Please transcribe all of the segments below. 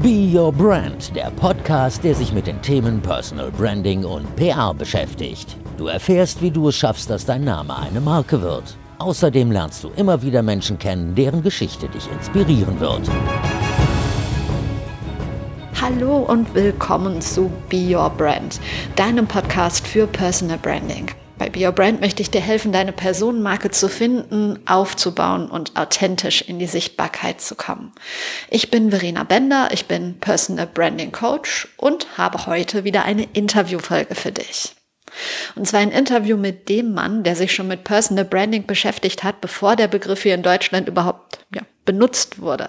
Be Your Brand, der Podcast, der sich mit den Themen Personal Branding und PR beschäftigt. Du erfährst, wie du es schaffst, dass dein Name eine Marke wird. Außerdem lernst du immer wieder Menschen kennen, deren Geschichte dich inspirieren wird. Hallo und willkommen zu Be Your Brand, deinem Podcast für Personal Branding. Bei Be Your Brand möchte ich dir helfen, deine Personenmarke zu finden, aufzubauen und authentisch in die Sichtbarkeit zu kommen. Ich bin Verena Bender, ich bin Personal Branding Coach und habe heute wieder eine Interviewfolge für dich. Und zwar ein Interview mit dem Mann, der sich schon mit Personal Branding beschäftigt hat, bevor der Begriff hier in Deutschland überhaupt ja, benutzt wurde.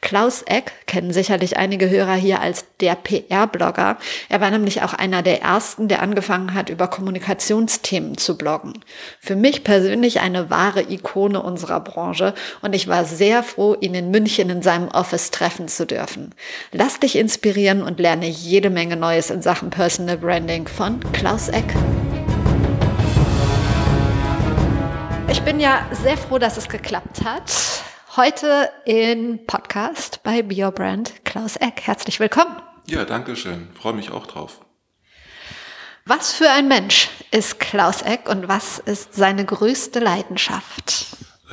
Klaus Eck kennen sicherlich einige Hörer hier als der PR-Blogger. Er war nämlich auch einer der ersten, der angefangen hat, über Kommunikationsthemen zu bloggen. Für mich persönlich eine wahre Ikone unserer Branche und ich war sehr froh, ihn in München in seinem Office treffen zu dürfen. Lass dich inspirieren und lerne jede Menge Neues in Sachen Personal Branding von Klaus Eck. Ich bin ja sehr froh, dass es geklappt hat. Heute im Podcast bei BioBrand Klaus Eck. Herzlich willkommen. Ja, danke schön. Freue mich auch drauf. Was für ein Mensch ist Klaus Eck und was ist seine größte Leidenschaft?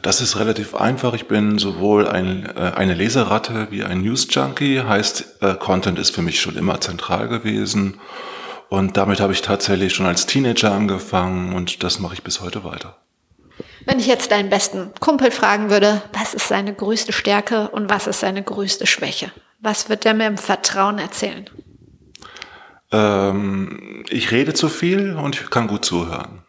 Das ist relativ einfach. Ich bin sowohl ein, äh, eine Leseratte wie ein News-Junkie. Heißt, äh, Content ist für mich schon immer zentral gewesen. Und damit habe ich tatsächlich schon als Teenager angefangen und das mache ich bis heute weiter. Wenn ich jetzt deinen besten Kumpel fragen würde, was ist seine größte Stärke und was ist seine größte Schwäche? Was wird der mir im Vertrauen erzählen? Ähm, ich rede zu viel und ich kann gut zuhören.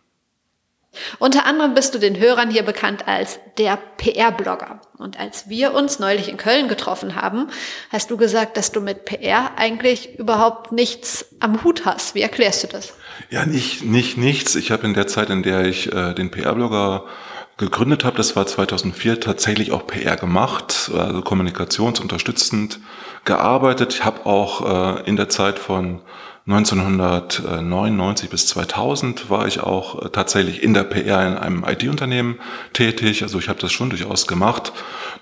Unter anderem bist du den Hörern hier bekannt als der PR-Blogger. Und als wir uns neulich in Köln getroffen haben, hast du gesagt, dass du mit PR eigentlich überhaupt nichts am Hut hast. Wie erklärst du das? Ja, nicht, nicht nichts. Ich habe in der Zeit, in der ich äh, den PR-Blogger gegründet habe, das war 2004, tatsächlich auch PR gemacht, also kommunikationsunterstützend gearbeitet. Ich habe auch äh, in der Zeit von 1999 bis 2000 war ich auch äh, tatsächlich in der PR in einem IT-Unternehmen tätig. Also ich habe das schon durchaus gemacht.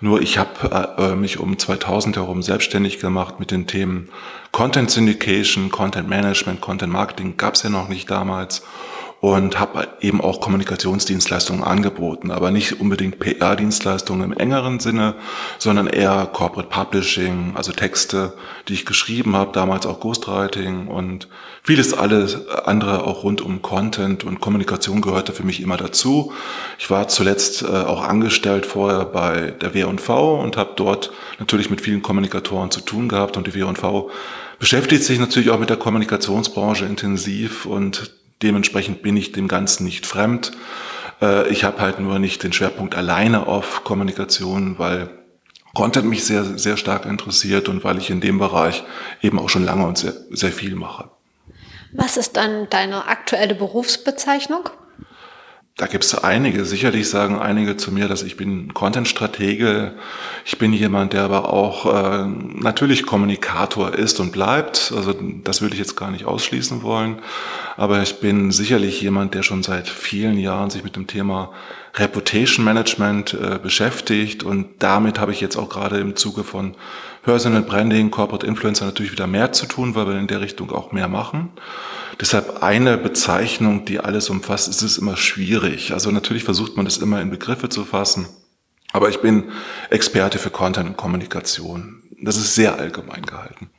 Nur ich habe äh, mich um 2000 herum selbstständig gemacht mit den Themen Content Syndication, Content Management, Content Marketing gab es ja noch nicht damals und habe eben auch Kommunikationsdienstleistungen angeboten, aber nicht unbedingt PR-Dienstleistungen im engeren Sinne, sondern eher Corporate Publishing, also Texte, die ich geschrieben habe, damals auch Ghostwriting und vieles alles andere auch rund um Content und Kommunikation gehörte für mich immer dazu. Ich war zuletzt äh, auch angestellt vorher bei der W&V und habe dort natürlich mit vielen Kommunikatoren zu tun gehabt und die W&V beschäftigt sich natürlich auch mit der Kommunikationsbranche intensiv und Dementsprechend bin ich dem Ganzen nicht fremd. Äh, ich habe halt nur nicht den Schwerpunkt alleine auf Kommunikation, weil Content mich sehr, sehr stark interessiert und weil ich in dem Bereich eben auch schon lange und sehr, sehr viel mache. Was ist dann deine aktuelle Berufsbezeichnung? Da gibt es einige. Sicherlich sagen einige zu mir, dass ich bin Content-Stratege. Ich bin jemand, der aber auch äh, natürlich Kommunikator ist und bleibt. Also das würde ich jetzt gar nicht ausschließen wollen. Aber ich bin sicherlich jemand, der schon seit vielen Jahren sich mit dem Thema Reputation Management äh, beschäftigt. Und damit habe ich jetzt auch gerade im Zuge von Personal Branding, Corporate Influencer natürlich wieder mehr zu tun, weil wir in der Richtung auch mehr machen. Deshalb eine Bezeichnung, die alles umfasst, ist es immer schwierig. Also natürlich versucht man das immer in Begriffe zu fassen. Aber ich bin Experte für Content und Kommunikation. Das ist sehr allgemein gehalten.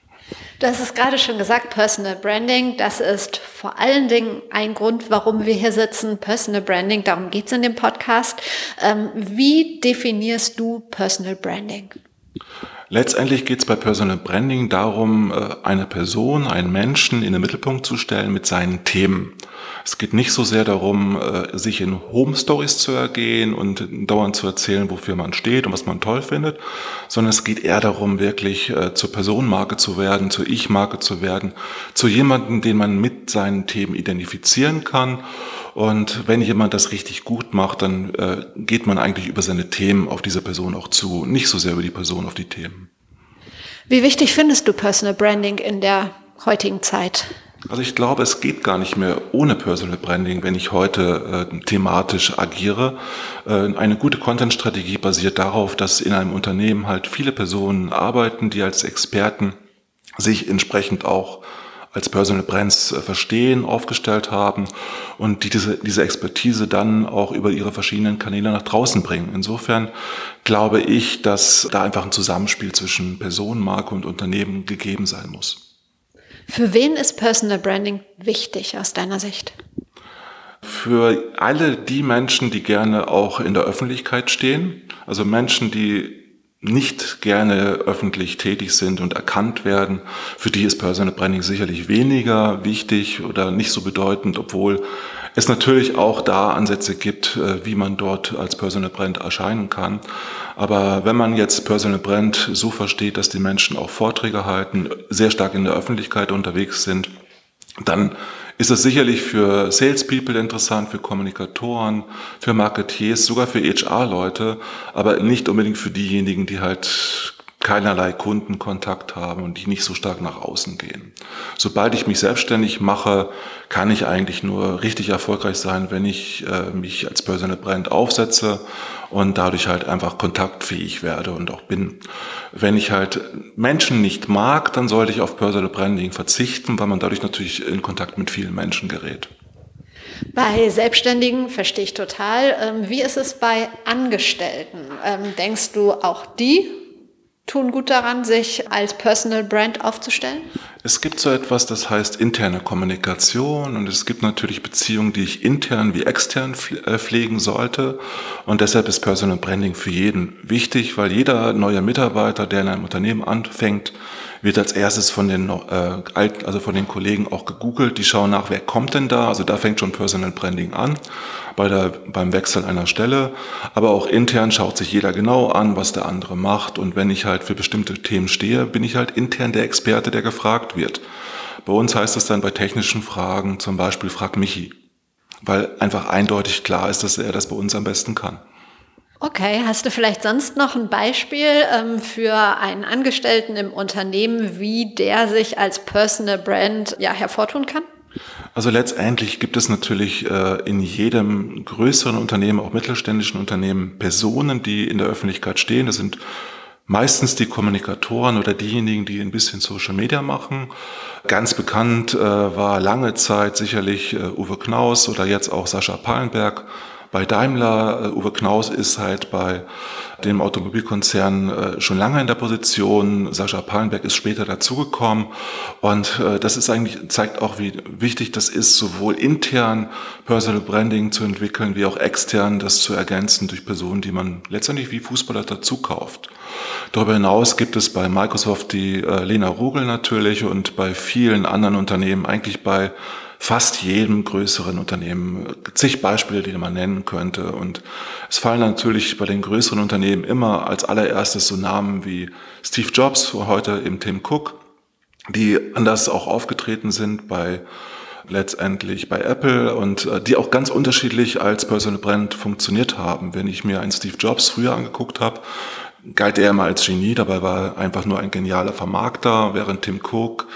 Du hast es gerade schon gesagt, Personal Branding, das ist vor allen Dingen ein Grund, warum wir hier sitzen. Personal Branding, darum geht es in dem Podcast. Ähm, wie definierst du Personal Branding? Letztendlich geht es bei Personal Branding darum, äh, eine Person, einen Menschen in den Mittelpunkt zu stellen mit seinen Themen. Es geht nicht so sehr darum, äh, sich in Home Stories zu ergehen und dauernd zu erzählen, wofür man steht und was man toll findet, sondern es geht eher darum, wirklich äh, zur Personenmarke zu werden, zur Ich-Marke zu werden, zu jemandem, den man mit seinen Themen identifizieren kann und wenn jemand das richtig gut macht, dann äh, geht man eigentlich über seine Themen auf diese Person auch zu, nicht so sehr über die Person auf die Themen. Wie wichtig findest du Personal Branding in der heutigen Zeit? Also ich glaube, es geht gar nicht mehr ohne Personal Branding, wenn ich heute äh, thematisch agiere. Äh, eine gute Content-Strategie basiert darauf, dass in einem Unternehmen halt viele Personen arbeiten, die als Experten sich entsprechend auch als Personal Brands äh, verstehen, aufgestellt haben und die diese, diese Expertise dann auch über ihre verschiedenen Kanäle nach draußen bringen. Insofern glaube ich, dass da einfach ein Zusammenspiel zwischen Person, Marke und Unternehmen gegeben sein muss. Für wen ist Personal Branding wichtig aus deiner Sicht? Für alle die Menschen, die gerne auch in der Öffentlichkeit stehen, also Menschen, die nicht gerne öffentlich tätig sind und erkannt werden, für die ist Personal Branding sicherlich weniger wichtig oder nicht so bedeutend, obwohl es natürlich auch da Ansätze gibt, äh, wie man dort als Personal Brand erscheinen kann. Aber wenn man jetzt Personal Brand so versteht, dass die Menschen auch Vorträge halten, sehr stark in der Öffentlichkeit unterwegs sind, dann ist es sicherlich für Salespeople interessant, für Kommunikatoren, für Marketeers, sogar für HR-Leute, aber nicht unbedingt für diejenigen, die halt keinerlei Kundenkontakt haben und die nicht so stark nach außen gehen. Sobald ich mich selbstständig mache, kann ich eigentlich nur richtig erfolgreich sein, wenn ich äh, mich als Personal Brand aufsetze und dadurch halt einfach kontaktfähig werde und auch bin. Wenn ich halt Menschen nicht mag, dann sollte ich auf Personal Branding verzichten, weil man dadurch natürlich in Kontakt mit vielen Menschen gerät. Bei Selbstständigen verstehe ich total. Ähm, wie ist es bei Angestellten? Ähm, denkst du, auch die tun gut daran, sich als Personal Brand aufzustellen? Es gibt so etwas, das heißt interne Kommunikation und es gibt natürlich Beziehungen, die ich intern wie extern äh, pflegen sollte und deshalb ist Personal Branding für jeden wichtig, weil jeder neue Mitarbeiter, der in einem Unternehmen anfängt, wird als erstes von den äh, alten, also von den Kollegen auch gegoogelt. Die schauen nach, wer kommt denn da? Also da fängt schon Personal Branding an bei der, beim Wechsel einer Stelle. Aber auch intern schaut sich jeder genau an, was der andere macht. Und wenn ich halt für bestimmte Themen stehe, bin ich halt intern der Experte, der gefragt wird. Bei uns heißt es dann bei technischen Fragen zum Beispiel frag Michi, weil einfach eindeutig klar ist, dass er das bei uns am besten kann. Okay, hast du vielleicht sonst noch ein Beispiel ähm, für einen Angestellten im Unternehmen, wie der sich als Personal Brand ja, hervortun kann? Also letztendlich gibt es natürlich äh, in jedem größeren Unternehmen, auch mittelständischen Unternehmen, Personen, die in der Öffentlichkeit stehen. Das sind meistens die Kommunikatoren oder diejenigen, die ein bisschen Social Media machen. Ganz bekannt äh, war lange Zeit sicherlich äh, Uwe Knaus oder jetzt auch Sascha Pallenberg bei Daimler. Äh, Uwe Knaus ist halt bei dem Automobilkonzern äh, schon lange in der Position. Sascha Pallenberg ist später dazugekommen. Und äh, das ist eigentlich, zeigt auch, wie wichtig das ist, sowohl intern Personal Branding zu entwickeln, wie auch extern das zu ergänzen durch Personen, die man letztendlich wie Fußballer dazu kauft. Darüber hinaus gibt es bei Microsoft die Lena Rugel natürlich und bei vielen anderen Unternehmen, eigentlich bei fast jedem größeren Unternehmen zig Beispiele, die man nennen könnte. Und es fallen natürlich bei den größeren Unternehmen immer als allererstes so Namen wie Steve Jobs, heute eben Tim Cook, die anders auch aufgetreten sind bei letztendlich bei Apple und äh, die auch ganz unterschiedlich als Personal Brand funktioniert haben. Wenn ich mir einen Steve Jobs früher angeguckt habe, galt er immer als Genie, dabei war er einfach nur ein genialer Vermarkter, während Tim Cook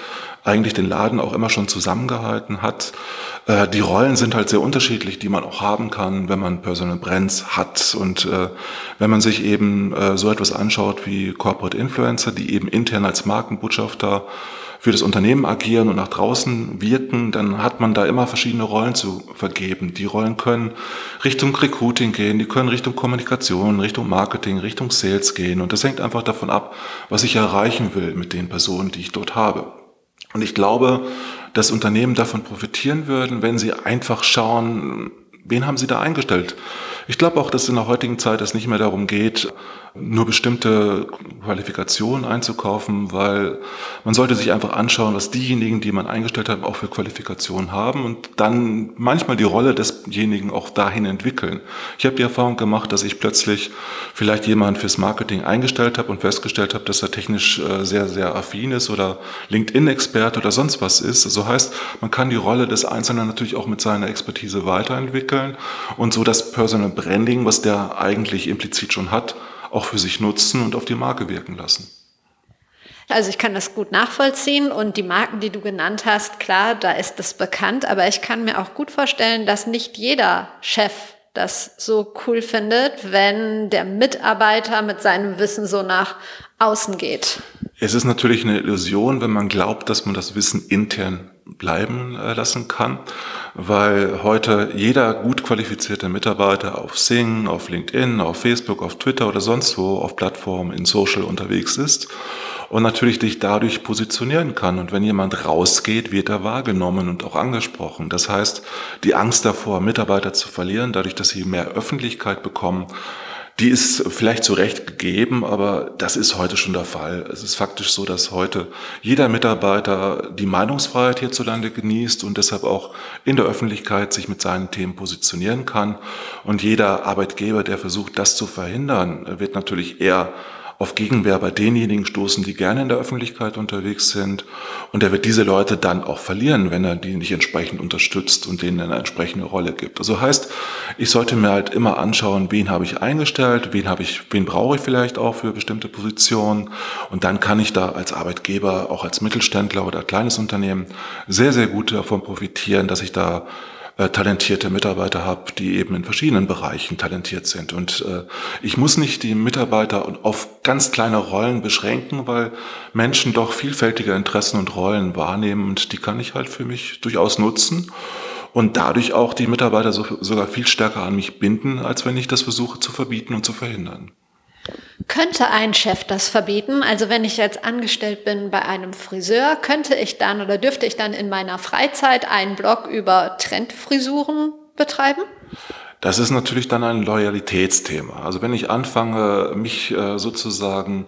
eigentlich den Laden auch immer schon zusammengehalten hat. Äh, die Rollen sind halt sehr unterschiedlich, die man auch haben kann, wenn man Personal Brands hat. Und äh, wenn man sich eben äh, so etwas anschaut wie Corporate Influencer, die eben intern als Markenbotschafter für das Unternehmen agieren und nach draußen wirken, dann hat man da immer verschiedene Rollen zu vergeben. Die Rollen können Richtung Recruiting gehen, die können Richtung Kommunikation, Richtung Marketing, Richtung Sales gehen. Und das hängt einfach davon ab, was ich erreichen will mit den Personen, die ich dort habe. Und ich glaube, dass Unternehmen davon profitieren würden, wenn sie einfach schauen, wen haben sie da eingestellt? Ich glaube auch, dass in der heutigen Zeit es nicht mehr darum geht, nur bestimmte Qualifikationen einzukaufen, weil man sollte sich einfach anschauen, was diejenigen, die man eingestellt hat, auch für Qualifikationen haben und dann manchmal die Rolle desjenigen auch dahin entwickeln. Ich habe die Erfahrung gemacht, dass ich plötzlich vielleicht jemanden fürs Marketing eingestellt habe und festgestellt habe, dass er technisch äh, sehr, sehr affin ist oder LinkedIn-Experte oder sonst was ist. So also heißt, man kann die Rolle des Einzelnen natürlich auch mit seiner Expertise weiterentwickeln und so das Personal Branding, was der eigentlich implizit schon hat, auch für sich nutzen und auf die Marke wirken lassen. Also ich kann das gut nachvollziehen und die Marken, die du genannt hast, klar, da ist es bekannt, aber ich kann mir auch gut vorstellen, dass nicht jeder Chef das so cool findet, wenn der Mitarbeiter mit seinem Wissen so nach außen geht. Es ist natürlich eine Illusion, wenn man glaubt, dass man das Wissen intern bleiben äh, lassen kann, weil heute jeder gut qualifizierte Mitarbeiter auf Sing, auf LinkedIn, auf Facebook, auf Twitter oder sonst wo auf Plattformen in Social unterwegs ist und natürlich dich dadurch positionieren kann. Und wenn jemand rausgeht, wird er wahrgenommen und auch angesprochen. Das heißt, die Angst davor, Mitarbeiter zu verlieren, dadurch, dass sie mehr Öffentlichkeit bekommen, die ist vielleicht zu Recht gegeben, aber das ist heute schon der Fall. Es ist faktisch so, dass heute jeder Mitarbeiter die Meinungsfreiheit hierzulande genießt und deshalb auch in der Öffentlichkeit sich mit seinen Themen positionieren kann. Und jeder Arbeitgeber, der versucht, das zu verhindern, wird natürlich eher auf Gegenwehr bei denjenigen stoßen, die gerne in der Öffentlichkeit unterwegs sind. Und er wird diese Leute dann auch verlieren, wenn er die nicht entsprechend unterstützt und denen eine entsprechende Rolle gibt. Also heißt, ich sollte mir halt immer anschauen, wen habe ich eingestellt, wen habe ich, wen brauche ich vielleicht auch für bestimmte Positionen. Und dann kann ich da als Arbeitgeber, auch als Mittelständler oder kleines Unternehmen sehr, sehr gut davon profitieren, dass ich da äh, talentierte Mitarbeiter habe, die eben in verschiedenen Bereichen talentiert sind. Und äh, ich muss nicht die Mitarbeiter auf ganz kleine Rollen beschränken, weil Menschen doch vielfältige Interessen und Rollen wahrnehmen und die kann ich halt für mich durchaus nutzen und dadurch auch die Mitarbeiter so, sogar viel stärker an mich binden, als wenn ich das versuche zu verbieten und zu verhindern. Könnte ein Chef das verbieten? Also wenn ich jetzt angestellt bin bei einem Friseur, könnte ich dann oder dürfte ich dann in meiner Freizeit einen Blog über Trendfrisuren betreiben? Das ist natürlich dann ein Loyalitätsthema. Also wenn ich anfange, mich äh, sozusagen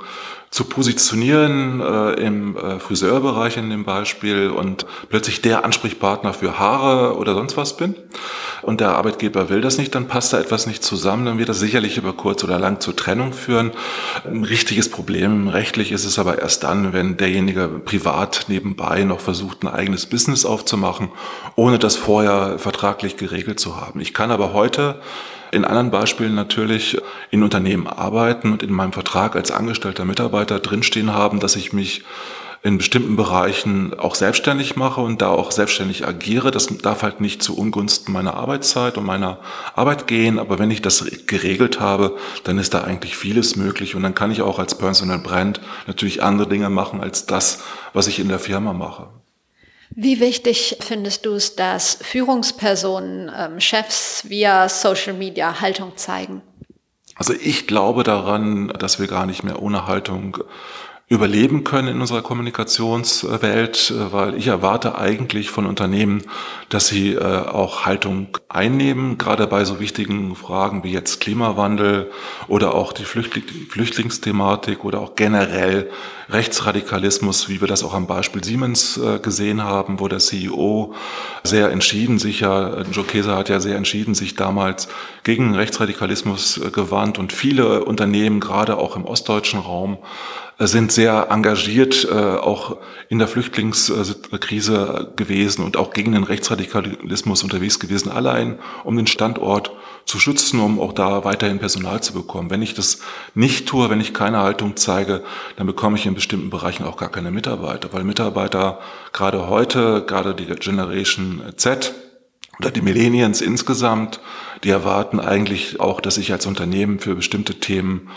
zu positionieren äh, im äh, Friseurbereich in dem Beispiel und plötzlich der Ansprechpartner für Haare oder sonst was bin und der Arbeitgeber will das nicht, dann passt da etwas nicht zusammen, dann wird das sicherlich über kurz oder lang zur Trennung führen. Ein richtiges Problem rechtlich ist es aber erst dann, wenn derjenige privat nebenbei noch versucht, ein eigenes Business aufzumachen, ohne das vorher vertraglich geregelt zu haben. Ich kann aber heute in anderen Beispielen natürlich in Unternehmen arbeiten und in meinem Vertrag als angestellter Mitarbeiter drinstehen haben, dass ich mich in bestimmten Bereichen auch selbstständig mache und da auch selbstständig agiere. Das darf halt nicht zu Ungunsten meiner Arbeitszeit und meiner Arbeit gehen. Aber wenn ich das geregelt habe, dann ist da eigentlich vieles möglich. Und dann kann ich auch als Personal Brand natürlich andere Dinge machen als das, was ich in der Firma mache. Wie wichtig findest du es, dass Führungspersonen, ähm, Chefs via Social Media Haltung zeigen? Also ich glaube daran, dass wir gar nicht mehr ohne Haltung überleben können in unserer Kommunikationswelt, äh, weil ich erwarte eigentlich von Unternehmen, dass sie äh, auch Haltung einnehmen, gerade bei so wichtigen Fragen wie jetzt Klimawandel oder auch die Flüchtlingsthematik oder auch generell Rechtsradikalismus, wie wir das auch am Beispiel Siemens äh, gesehen haben, wo der CEO sehr entschieden sich ja, Joe Keser hat ja sehr entschieden sich damals gegen Rechtsradikalismus gewandt und viele Unternehmen, gerade auch im ostdeutschen Raum, sind sehr engagiert, äh, auch in der Flüchtlingskrise gewesen und auch gegen den Rechtsradikalismus unterwegs gewesen, allein um den Standort zu schützen, um auch da weiterhin Personal zu bekommen. Wenn ich das nicht tue, wenn ich keine Haltung zeige, dann bekomme ich in bestimmten Bereichen auch gar keine Mitarbeiter, weil Mitarbeiter gerade heute, gerade die Generation Z, oder die Millennials insgesamt, die erwarten eigentlich auch, dass ich als Unternehmen für bestimmte Themen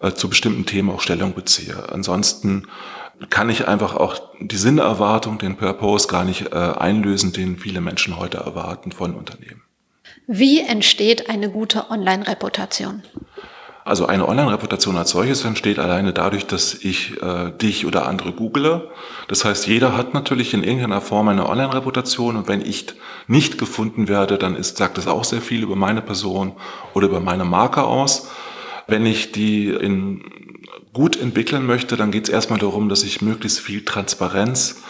äh, zu bestimmten Themen auch Stellung beziehe. Ansonsten kann ich einfach auch die Sinnerwartung, den Purpose gar nicht äh, einlösen, den viele Menschen heute erwarten von Unternehmen. Wie entsteht eine gute Online-Reputation? Also eine Online-Reputation als solches entsteht alleine dadurch, dass ich äh, dich oder andere google. Das heißt, jeder hat natürlich in irgendeiner Form eine Online-Reputation und wenn ich nicht gefunden werde, dann ist, sagt das auch sehr viel über meine Person oder über meine Marke aus. Wenn ich die in gut entwickeln möchte, dann geht es erstmal darum, dass ich möglichst viel Transparenz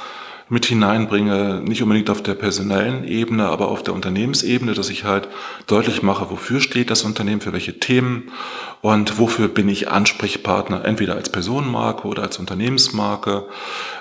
mit hineinbringe, nicht unbedingt auf der personellen Ebene, aber auf der Unternehmensebene, dass ich halt deutlich mache, wofür steht das Unternehmen, für welche Themen und wofür bin ich Ansprechpartner, entweder als Personenmarke oder als Unternehmensmarke.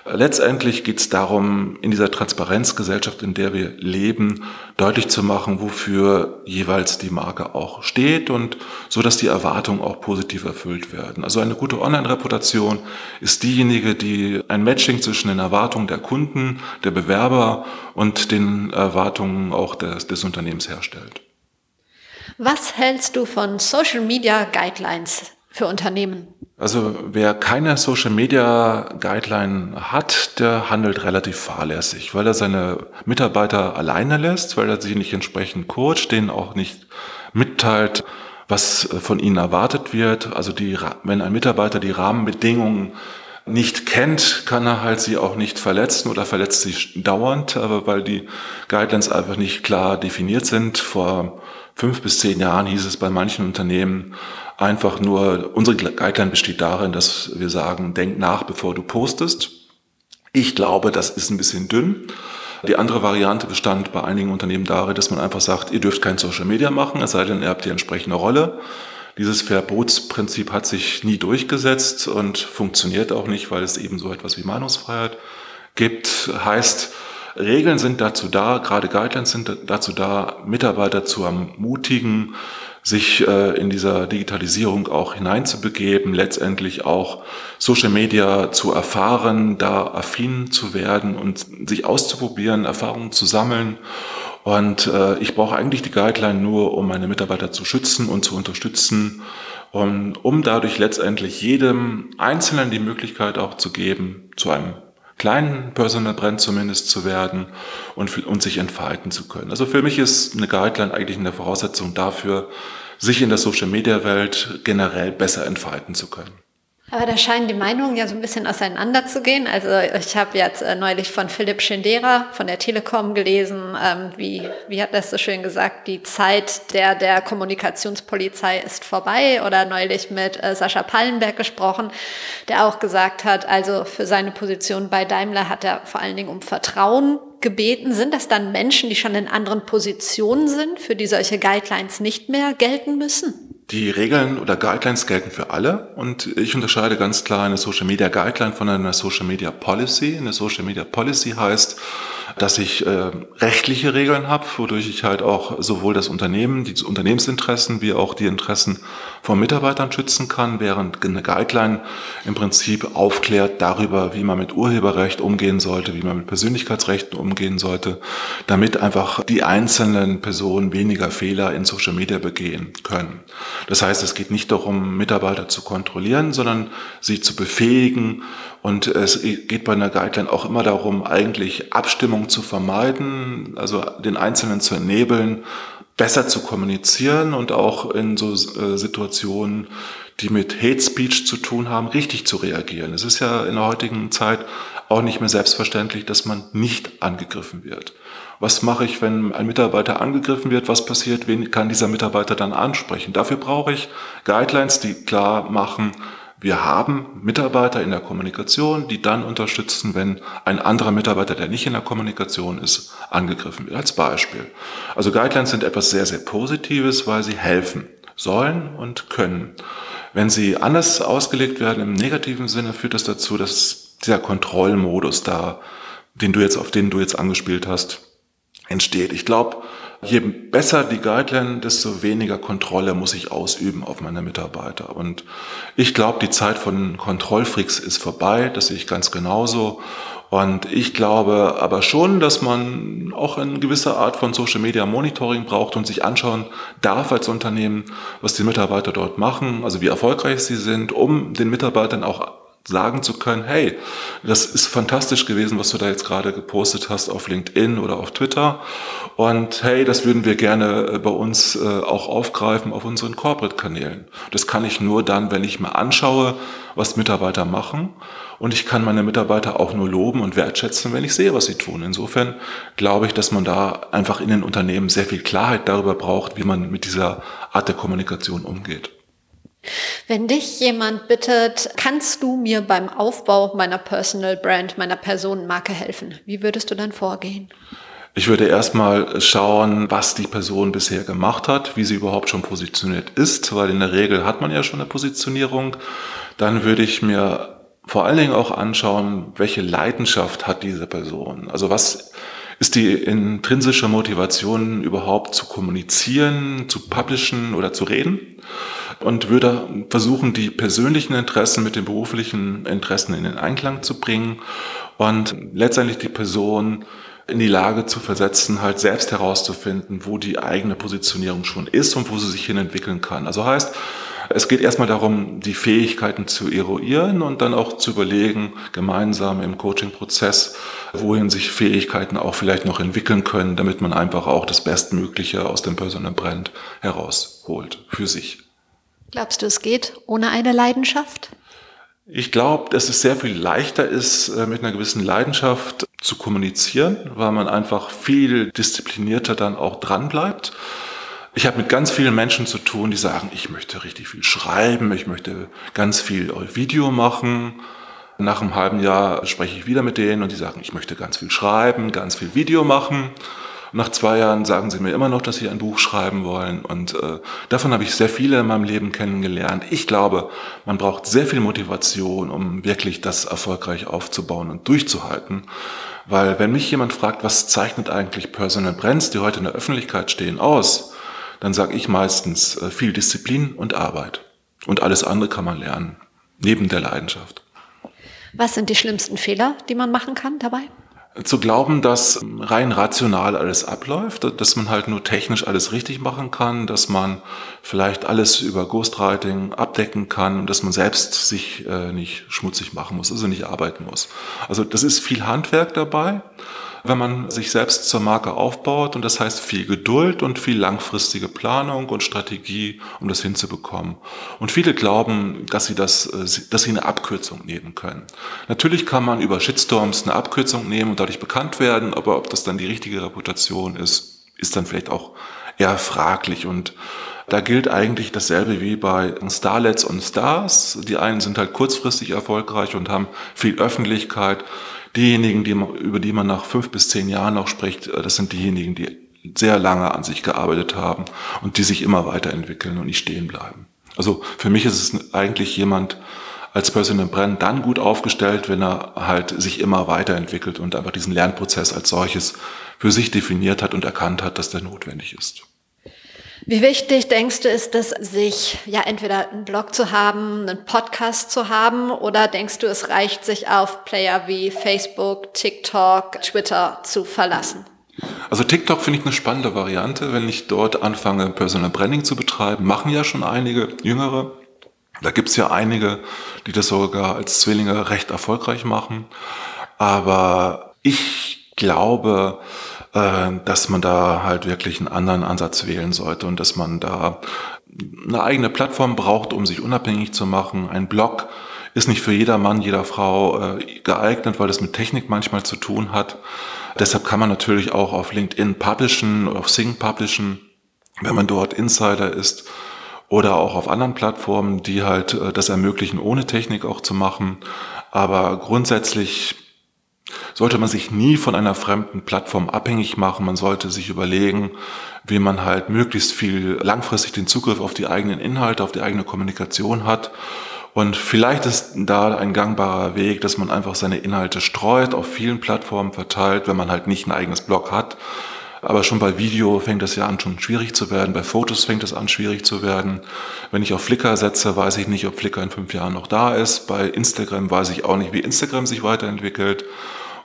Letztendlich geht es darum, in dieser Transparenzgesellschaft, in der wir leben, deutlich zu machen, wofür jeweils die Marke auch steht und so, dass die Erwartungen auch positiv erfüllt werden. Also eine gute Online-Reputation ist diejenige, die ein Matching zwischen den Erwartungen der Kunden, der Bewerber und den Erwartungen auch des, des Unternehmens herstellt. Was hältst du von Social Media Guidelines für Unternehmen? Also wer keine Social Media Guideline hat, der handelt relativ fahrlässig, weil er seine Mitarbeiter alleine lässt, weil er sie nicht entsprechend coacht, denen auch nicht mitteilt, was von ihnen erwartet wird. Also die, wenn ein Mitarbeiter die Rahmenbedingungen nicht kennt, kann er halt sie auch nicht verletzen oder verletzt sie dauernd, aber weil die Guidelines einfach nicht klar definiert sind. Vor fünf bis zehn Jahren hieß es bei manchen Unternehmen einfach nur, unsere Guideline besteht darin, dass wir sagen, denk nach, bevor du postest. Ich glaube, das ist ein bisschen dünn. Die andere Variante bestand bei einigen Unternehmen darin, dass man einfach sagt, ihr dürft kein Social Media machen, es sei denn, ihr habt die entsprechende Rolle. Dieses Verbotsprinzip hat sich nie durchgesetzt und funktioniert auch nicht, weil es eben so etwas wie Meinungsfreiheit gibt. Heißt, Regeln sind dazu da, gerade Guidelines sind dazu da, Mitarbeiter zu ermutigen, sich äh, in dieser Digitalisierung auch hineinzubegeben, letztendlich auch Social Media zu erfahren, da affin zu werden und sich auszuprobieren, Erfahrungen zu sammeln. Und äh, ich brauche eigentlich die Guideline nur, um meine Mitarbeiter zu schützen und zu unterstützen, um, um dadurch letztendlich jedem Einzelnen die Möglichkeit auch zu geben, zu einem kleinen Personal Brand zumindest zu werden und, und sich entfalten zu können. Also für mich ist eine Guideline eigentlich eine Voraussetzung dafür, sich in der Social Media Welt generell besser entfalten zu können. Aber da scheinen die Meinungen ja so ein bisschen auseinanderzugehen. Also ich habe jetzt äh, neulich von Philipp Schindera von der Telekom gelesen, ähm, wie, wie hat das so schön gesagt, die Zeit der, der Kommunikationspolizei ist vorbei. Oder neulich mit äh, Sascha Pallenberg gesprochen, der auch gesagt hat, also für seine Position bei Daimler hat er vor allen Dingen um Vertrauen gebeten. Sind das dann Menschen, die schon in anderen Positionen sind, für die solche Guidelines nicht mehr gelten müssen? Die Regeln oder Guidelines gelten für alle und ich unterscheide ganz klar eine Social Media Guideline von einer Social Media Policy. Eine Social Media Policy heißt, dass ich äh, rechtliche Regeln habe, wodurch ich halt auch sowohl das Unternehmen, die Unternehmensinteressen wie auch die Interessen von Mitarbeitern schützen kann, während eine Guideline im Prinzip aufklärt darüber, wie man mit Urheberrecht umgehen sollte, wie man mit Persönlichkeitsrechten umgehen sollte, damit einfach die einzelnen Personen weniger Fehler in Social Media begehen können. Das heißt, es geht nicht darum, Mitarbeiter zu kontrollieren, sondern sie zu befähigen. Und es geht bei einer Guideline auch immer darum, eigentlich Abstimmung zu vermeiden, also den Einzelnen zu ennebeln, besser zu kommunizieren und auch in so äh, Situationen, die mit Hate Speech zu tun haben, richtig zu reagieren. Es ist ja in der heutigen Zeit auch nicht mehr selbstverständlich, dass man nicht angegriffen wird. Was mache ich, wenn ein Mitarbeiter angegriffen wird? Was passiert? Wen kann dieser Mitarbeiter dann ansprechen? Dafür brauche ich Guidelines, die klar machen, wir haben Mitarbeiter in der Kommunikation, die dann unterstützen, wenn ein anderer Mitarbeiter, der nicht in der Kommunikation ist, angegriffen wird. Als Beispiel. Also Guidelines sind etwas sehr, sehr Positives, weil sie helfen sollen und können. Wenn sie anders ausgelegt werden im negativen Sinne, führt das dazu, dass dieser Kontrollmodus da, den du jetzt, auf den du jetzt angespielt hast, entsteht. Ich glaube, je besser die Guideline, desto weniger Kontrolle muss ich ausüben auf meine Mitarbeiter. Und ich glaube, die Zeit von Kontrollfreaks ist vorbei. Das sehe ich ganz genauso. Und ich glaube aber schon, dass man auch eine gewisse Art von Social Media Monitoring braucht und sich anschauen darf als Unternehmen, was die Mitarbeiter dort machen, also wie erfolgreich sie sind, um den Mitarbeitern auch sagen zu können, hey, das ist fantastisch gewesen, was du da jetzt gerade gepostet hast auf LinkedIn oder auf Twitter. Und hey, das würden wir gerne äh, bei uns äh, auch aufgreifen auf unseren Corporate-Kanälen. Das kann ich nur dann, wenn ich mir anschaue, was Mitarbeiter machen. Und ich kann meine Mitarbeiter auch nur loben und wertschätzen, wenn ich sehe, was sie tun. Insofern glaube ich, dass man da einfach in den Unternehmen sehr viel Klarheit darüber braucht, wie man mit dieser Art der Kommunikation umgeht. Wenn dich jemand bittet, kannst du mir beim Aufbau meiner Personal Brand, meiner Personenmarke helfen? Wie würdest du dann vorgehen? Ich würde erstmal schauen, was die Person bisher gemacht hat, wie sie überhaupt schon positioniert ist, weil in der Regel hat man ja schon eine Positionierung. Dann würde ich mir vor allen Dingen auch anschauen, welche Leidenschaft hat diese Person. Also was ist die intrinsische Motivation überhaupt zu kommunizieren, zu publishen oder zu reden und würde versuchen, die persönlichen Interessen mit den beruflichen Interessen in den Einklang zu bringen und letztendlich die Person in die Lage zu versetzen, halt selbst herauszufinden, wo die eigene Positionierung schon ist und wo sie sich hin entwickeln kann. Also heißt, es geht erstmal darum, die Fähigkeiten zu eruieren und dann auch zu überlegen, gemeinsam im Coaching-Prozess, wohin sich Fähigkeiten auch vielleicht noch entwickeln können, damit man einfach auch das Bestmögliche aus dem Personal Brand herausholt für sich. Glaubst du, es geht ohne eine Leidenschaft? Ich glaube, dass es sehr viel leichter ist, äh, mit einer gewissen Leidenschaft zu kommunizieren, weil man einfach viel disziplinierter dann auch dran bleibt. Ich habe mit ganz vielen Menschen zu tun, die sagen, ich möchte richtig viel schreiben, ich möchte ganz viel Video machen. Nach einem halben Jahr spreche ich wieder mit denen und die sagen, ich möchte ganz viel schreiben, ganz viel Video machen. Nach zwei Jahren sagen sie mir immer noch, dass sie ein Buch schreiben wollen. Und äh, davon habe ich sehr viele in meinem Leben kennengelernt. Ich glaube, man braucht sehr viel Motivation, um wirklich das erfolgreich aufzubauen und durchzuhalten. Weil wenn mich jemand fragt, was zeichnet eigentlich Personal Brands, die heute in der Öffentlichkeit stehen, aus, dann sage ich meistens äh, viel Disziplin und Arbeit. Und alles andere kann man lernen, neben der Leidenschaft. Was sind die schlimmsten Fehler, die man machen kann dabei? Zu glauben, dass rein rational alles abläuft, dass man halt nur technisch alles richtig machen kann, dass man vielleicht alles über Ghostwriting abdecken kann und dass man selbst sich äh, nicht schmutzig machen muss, also nicht arbeiten muss. Also das ist viel Handwerk dabei wenn man sich selbst zur Marke aufbaut. Und das heißt viel Geduld und viel langfristige Planung und Strategie, um das hinzubekommen. Und viele glauben, dass sie das, äh, dass sie eine Abkürzung nehmen können. Natürlich kann man über Shitstorms eine Abkürzung nehmen und dadurch bekannt werden, aber ob das dann die richtige Reputation ist, ist dann vielleicht auch eher fraglich und da gilt eigentlich dasselbe wie bei Starlets und Stars. Die einen sind halt kurzfristig erfolgreich und haben viel Öffentlichkeit. Diejenigen, die über die man nach fünf bis zehn Jahren noch spricht, äh, das sind diejenigen, die sehr lange an sich gearbeitet haben und die sich immer weiterentwickeln und nicht stehen bleiben. Also für mich ist es eigentlich jemand als Personal Brand dann gut aufgestellt, wenn er halt sich immer weiterentwickelt und einfach diesen Lernprozess als solches für sich definiert hat und erkannt hat, dass der notwendig ist. Wie wichtig denkst du, ist es, sich ja entweder einen Blog zu haben, einen Podcast zu haben, oder denkst du, es reicht, sich auf Player wie Facebook, TikTok, Twitter zu verlassen? Also TikTok finde ich eine spannende Variante, wenn ich dort anfange, Personal Branding zu betreiben. Machen ja schon einige Jüngere. Da gibt es ja einige, die das sogar als Zwillinge recht erfolgreich machen. Aber ich glaube, dass man da halt wirklich einen anderen Ansatz wählen sollte und dass man da eine eigene Plattform braucht, um sich unabhängig zu machen. Ein Blog ist nicht für jeder Mann, jeder Frau äh, geeignet, weil es mit Technik manchmal zu tun hat. Deshalb kann man natürlich auch auf LinkedIn publishen, auf Sing publishen, wenn man dort Insider ist oder auch auf anderen Plattformen, die halt äh, das ermöglichen, ohne Technik auch zu machen. Aber grundsätzlich sollte man sich nie von einer fremden Plattform abhängig machen. Man sollte sich überlegen, wie man halt möglichst viel langfristig den Zugriff auf die eigenen Inhalte, auf die eigene Kommunikation hat. Und vielleicht ist da ein gangbarer Weg, dass man einfach seine Inhalte streut, auf vielen Plattformen verteilt, wenn man halt nicht ein eigenes Blog hat. Aber schon bei Video fängt es ja an, schon schwierig zu werden. Bei Fotos fängt es an, schwierig zu werden. Wenn ich auf Flickr setze, weiß ich nicht, ob Flickr in fünf Jahren noch da ist. Bei Instagram weiß ich auch nicht, wie Instagram sich weiterentwickelt.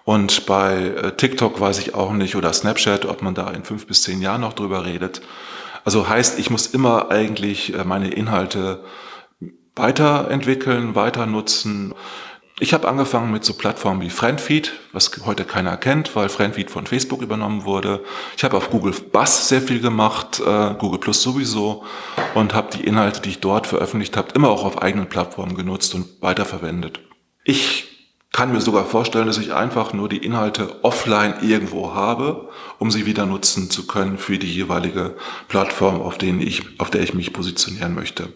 Und bei äh, TikTok weiß ich auch nicht oder Snapchat, ob man da in fünf bis zehn Jahren noch drüber redet. Also heißt, ich muss immer eigentlich äh, meine Inhalte weiterentwickeln, weiter nutzen. Ich habe angefangen mit so Plattformen wie Friendfeed, was heute keiner kennt, weil Friendfeed von Facebook übernommen wurde. Ich habe auf Google Buzz sehr viel gemacht, äh, Google Plus sowieso und habe die Inhalte, die ich dort veröffentlicht habe, immer auch auf eigenen Plattformen genutzt und weiterverwendet. Ich kann mir sogar vorstellen, dass ich einfach nur die Inhalte offline irgendwo habe, um sie wieder nutzen zu können für die jeweilige Plattform, auf, denen ich, auf der ich mich positionieren möchte.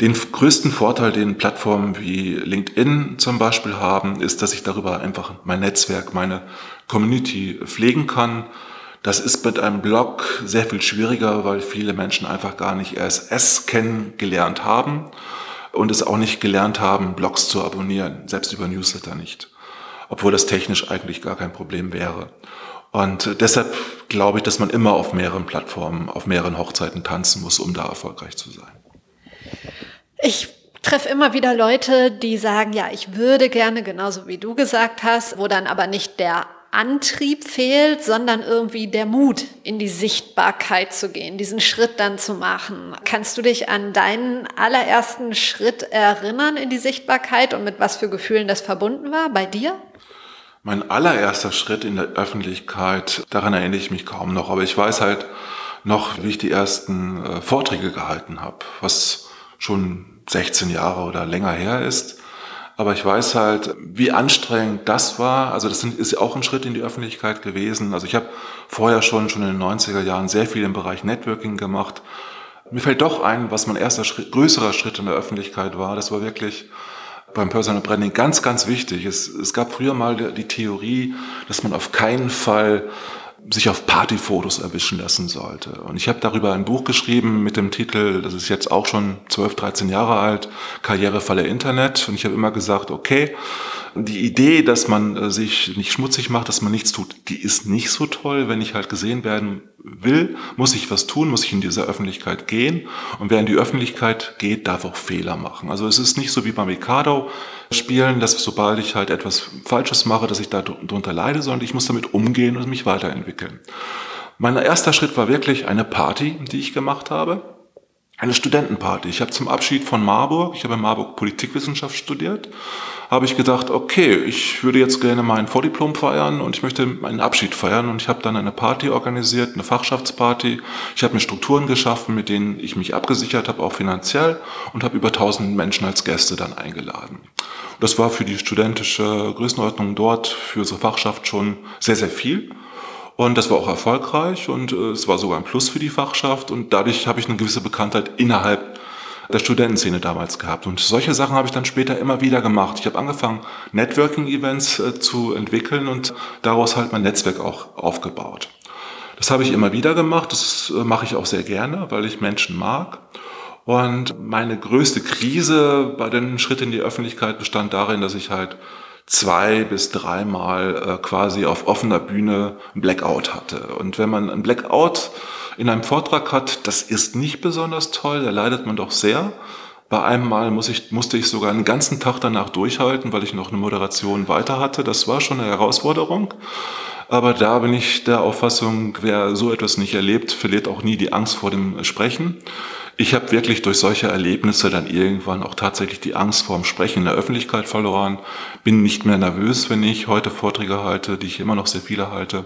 Den größten Vorteil, den Plattformen wie LinkedIn zum Beispiel haben, ist, dass ich darüber einfach mein Netzwerk, meine Community pflegen kann. Das ist mit einem Blog sehr viel schwieriger, weil viele Menschen einfach gar nicht RSS kennengelernt haben und es auch nicht gelernt haben, Blogs zu abonnieren, selbst über Newsletter nicht. Obwohl das technisch eigentlich gar kein Problem wäre. Und deshalb glaube ich, dass man immer auf mehreren Plattformen, auf mehreren Hochzeiten tanzen muss, um da erfolgreich zu sein. Ich treffe immer wieder Leute, die sagen, ja, ich würde gerne, genauso wie du gesagt hast, wo dann aber nicht der Antrieb fehlt, sondern irgendwie der Mut, in die Sichtbarkeit zu gehen, diesen Schritt dann zu machen. Kannst du dich an deinen allerersten Schritt erinnern in die Sichtbarkeit und mit was für Gefühlen das verbunden war bei dir? Mein allererster Schritt in der Öffentlichkeit, daran erinnere ich mich kaum noch, aber ich weiß halt noch, wie ich die ersten äh, Vorträge gehalten habe, was schon 16 Jahre oder länger her ist. Aber ich weiß halt, wie anstrengend das war. Also das ist auch ein Schritt in die Öffentlichkeit gewesen. Also ich habe vorher schon, schon in den 90er Jahren sehr viel im Bereich Networking gemacht. Mir fällt doch ein, was mein erster Schritt, größerer Schritt in der Öffentlichkeit war. Das war wirklich beim Personal Branding ganz, ganz wichtig. Es, es gab früher mal die, die Theorie, dass man auf keinen Fall sich auf Partyfotos erwischen lassen sollte. Und ich habe darüber ein Buch geschrieben mit dem Titel, das ist jetzt auch schon 12, 13 Jahre alt, Karrierefalle Internet. Und ich habe immer gesagt, okay, die Idee, dass man äh, sich nicht schmutzig macht, dass man nichts tut, die ist nicht so toll. Wenn ich halt gesehen werden will, muss ich was tun, muss ich in diese Öffentlichkeit gehen. Und wer in die Öffentlichkeit geht, darf auch Fehler machen. Also es ist nicht so wie beim Mikado spielen, dass sobald ich halt etwas Falsches mache, dass ich da drunter leide, sondern ich muss damit umgehen und mich weiterentwickeln. Mein erster Schritt war wirklich eine Party, die ich gemacht habe eine Studentenparty. Ich habe zum Abschied von Marburg, ich habe in Marburg Politikwissenschaft studiert, habe ich gedacht, okay, ich würde jetzt gerne mein Vordiplom feiern und ich möchte meinen Abschied feiern und ich habe dann eine Party organisiert, eine Fachschaftsparty. Ich habe mir Strukturen geschaffen, mit denen ich mich abgesichert habe, auch finanziell und habe über 1000 Menschen als Gäste dann eingeladen. Das war für die studentische Größenordnung dort, für so Fachschaft schon sehr, sehr viel. Und das war auch erfolgreich und äh, es war sogar ein Plus für die Fachschaft und dadurch habe ich eine gewisse Bekanntheit innerhalb der Studentenszene damals gehabt. Und solche Sachen habe ich dann später immer wieder gemacht. Ich habe angefangen, Networking-Events äh, zu entwickeln und daraus halt mein Netzwerk auch aufgebaut. Das habe ich immer wieder gemacht, das äh, mache ich auch sehr gerne, weil ich Menschen mag. Und meine größte Krise bei den Schritt in die Öffentlichkeit bestand darin, dass ich halt zwei bis dreimal äh, quasi auf offener Bühne ein Blackout hatte. Und wenn man ein Blackout in einem Vortrag hat, das ist nicht besonders toll, da leidet man doch sehr. Bei einem Mal muss ich, musste ich sogar einen ganzen Tag danach durchhalten, weil ich noch eine Moderation weiter hatte. Das war schon eine Herausforderung. Aber da bin ich der Auffassung, wer so etwas nicht erlebt, verliert auch nie die Angst vor dem Sprechen. Ich habe wirklich durch solche Erlebnisse dann irgendwann auch tatsächlich die Angst vor dem Sprechen in der Öffentlichkeit verloren. Bin nicht mehr nervös, wenn ich heute Vorträge halte, die ich immer noch sehr viele halte.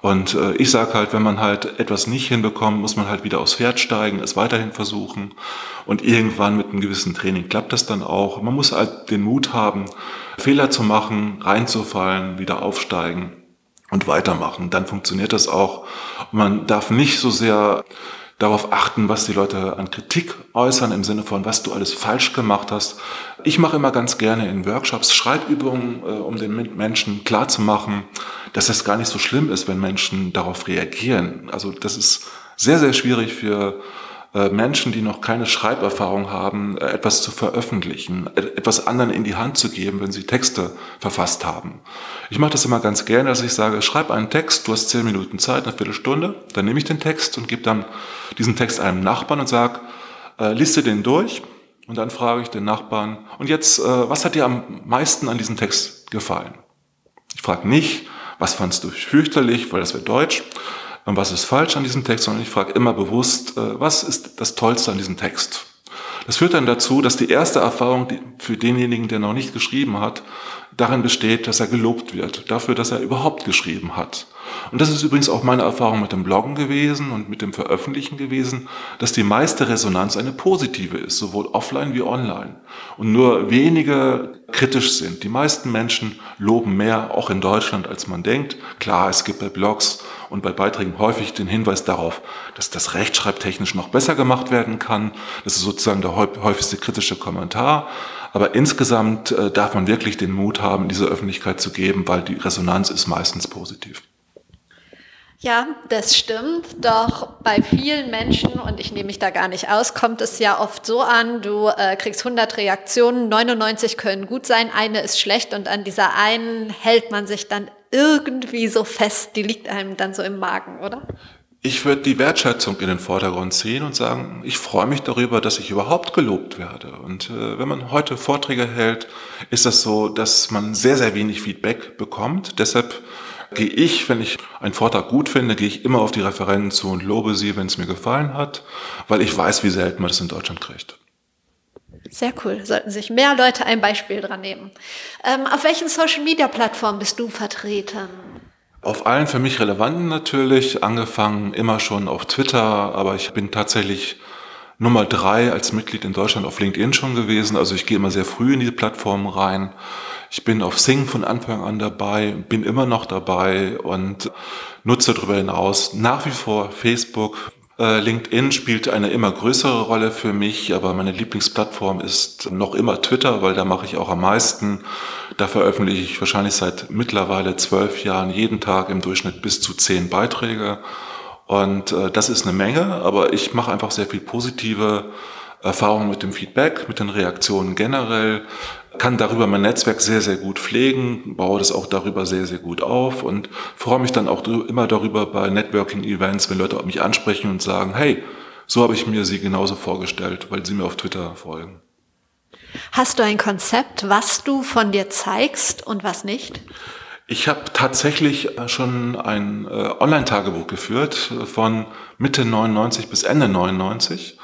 Und äh, ich sage halt, wenn man halt etwas nicht hinbekommt, muss man halt wieder aufs Pferd steigen, es weiterhin versuchen. Und irgendwann mit einem gewissen Training klappt das dann auch. Man muss halt den Mut haben, Fehler zu machen, reinzufallen, wieder aufsteigen und weitermachen. Dann funktioniert das auch. Man darf nicht so sehr darauf achten, was die Leute an Kritik äußern, im Sinne von, was du alles falsch gemacht hast. Ich mache immer ganz gerne in Workshops Schreibübungen, äh, um den Menschen klarzumachen, dass es gar nicht so schlimm ist, wenn Menschen darauf reagieren. Also das ist sehr, sehr schwierig für Menschen, die noch keine Schreiberfahrung haben, äh, etwas zu veröffentlichen, äh, etwas anderen in die Hand zu geben, wenn sie Texte verfasst haben. Ich mache das immer ganz gerne, dass ich sage, schreib einen Text, du hast zehn Minuten Zeit, eine Viertelstunde, dann nehme ich den Text und gebe dann diesen Text einem Nachbarn und sage, äh, liste den durch und dann frage ich den Nachbarn, und jetzt, äh, was hat dir am meisten an diesem Text gefallen? Ich frage nicht, was fandst du fürchterlich, weil das wäre Deutsch, und was ist falsch an diesem Text, sondern ich frage immer bewusst, äh, was ist das Tollste an diesem Text? Das führt dann dazu, dass die erste Erfahrung für denjenigen, der noch nicht geschrieben hat, darin besteht, dass er gelobt wird, dafür, dass er überhaupt geschrieben hat. Und das ist übrigens auch meine Erfahrung mit dem Bloggen gewesen und mit dem Veröffentlichen gewesen, dass die meiste Resonanz eine positive ist, sowohl offline wie online. Und nur wenige kritisch sind. Die meisten Menschen loben mehr, auch in Deutschland, als man denkt. Klar, es gibt bei Blogs und bei Beiträgen häufig den Hinweis darauf, dass das rechtschreibtechnisch noch besser gemacht werden kann. Das ist sozusagen der häufigste kritische Kommentar. Aber insgesamt äh, darf man wirklich den Mut haben, diese Öffentlichkeit zu geben, weil die Resonanz ist meistens positiv. Ja, das stimmt. Doch bei vielen Menschen, und ich nehme mich da gar nicht aus, kommt es ja oft so an, du äh, kriegst 100 Reaktionen, 99 können gut sein, eine ist schlecht und an dieser einen hält man sich dann irgendwie so fest, die liegt einem dann so im Magen, oder? Ich würde die Wertschätzung in den Vordergrund ziehen und sagen, ich freue mich darüber, dass ich überhaupt gelobt werde. Und äh, wenn man heute Vorträge hält, ist das so, dass man sehr, sehr wenig Feedback bekommt. Deshalb gehe ich, wenn ich einen Vortrag gut finde, gehe ich immer auf die Referenten zu und lobe sie, wenn es mir gefallen hat, weil ich weiß, wie selten man das in Deutschland kriegt. Sehr cool. Sollten sich mehr Leute ein Beispiel dran nehmen. Ähm, auf welchen Social-Media-Plattformen bist du vertreten? Auf allen für mich relevanten natürlich, angefangen immer schon auf Twitter, aber ich bin tatsächlich Nummer drei als Mitglied in Deutschland auf LinkedIn schon gewesen. Also ich gehe immer sehr früh in diese Plattformen rein. Ich bin auf Sing von Anfang an dabei, bin immer noch dabei und nutze darüber hinaus nach wie vor Facebook, äh, LinkedIn spielt eine immer größere Rolle für mich, aber meine Lieblingsplattform ist noch immer Twitter, weil da mache ich auch am meisten. Da veröffentliche ich wahrscheinlich seit mittlerweile zwölf Jahren jeden Tag im Durchschnitt bis zu zehn Beiträge. Und äh, das ist eine Menge, aber ich mache einfach sehr viel positive Erfahrungen mit dem Feedback, mit den Reaktionen generell kann darüber mein Netzwerk sehr, sehr gut pflegen, baue das auch darüber sehr, sehr gut auf und freue mich dann auch immer darüber bei Networking-Events, wenn Leute mich ansprechen und sagen, hey, so habe ich mir sie genauso vorgestellt, weil sie mir auf Twitter folgen. Hast du ein Konzept, was du von dir zeigst und was nicht? Ich habe tatsächlich schon ein äh, Online-Tagebuch geführt äh, von Mitte 99 bis Ende 99.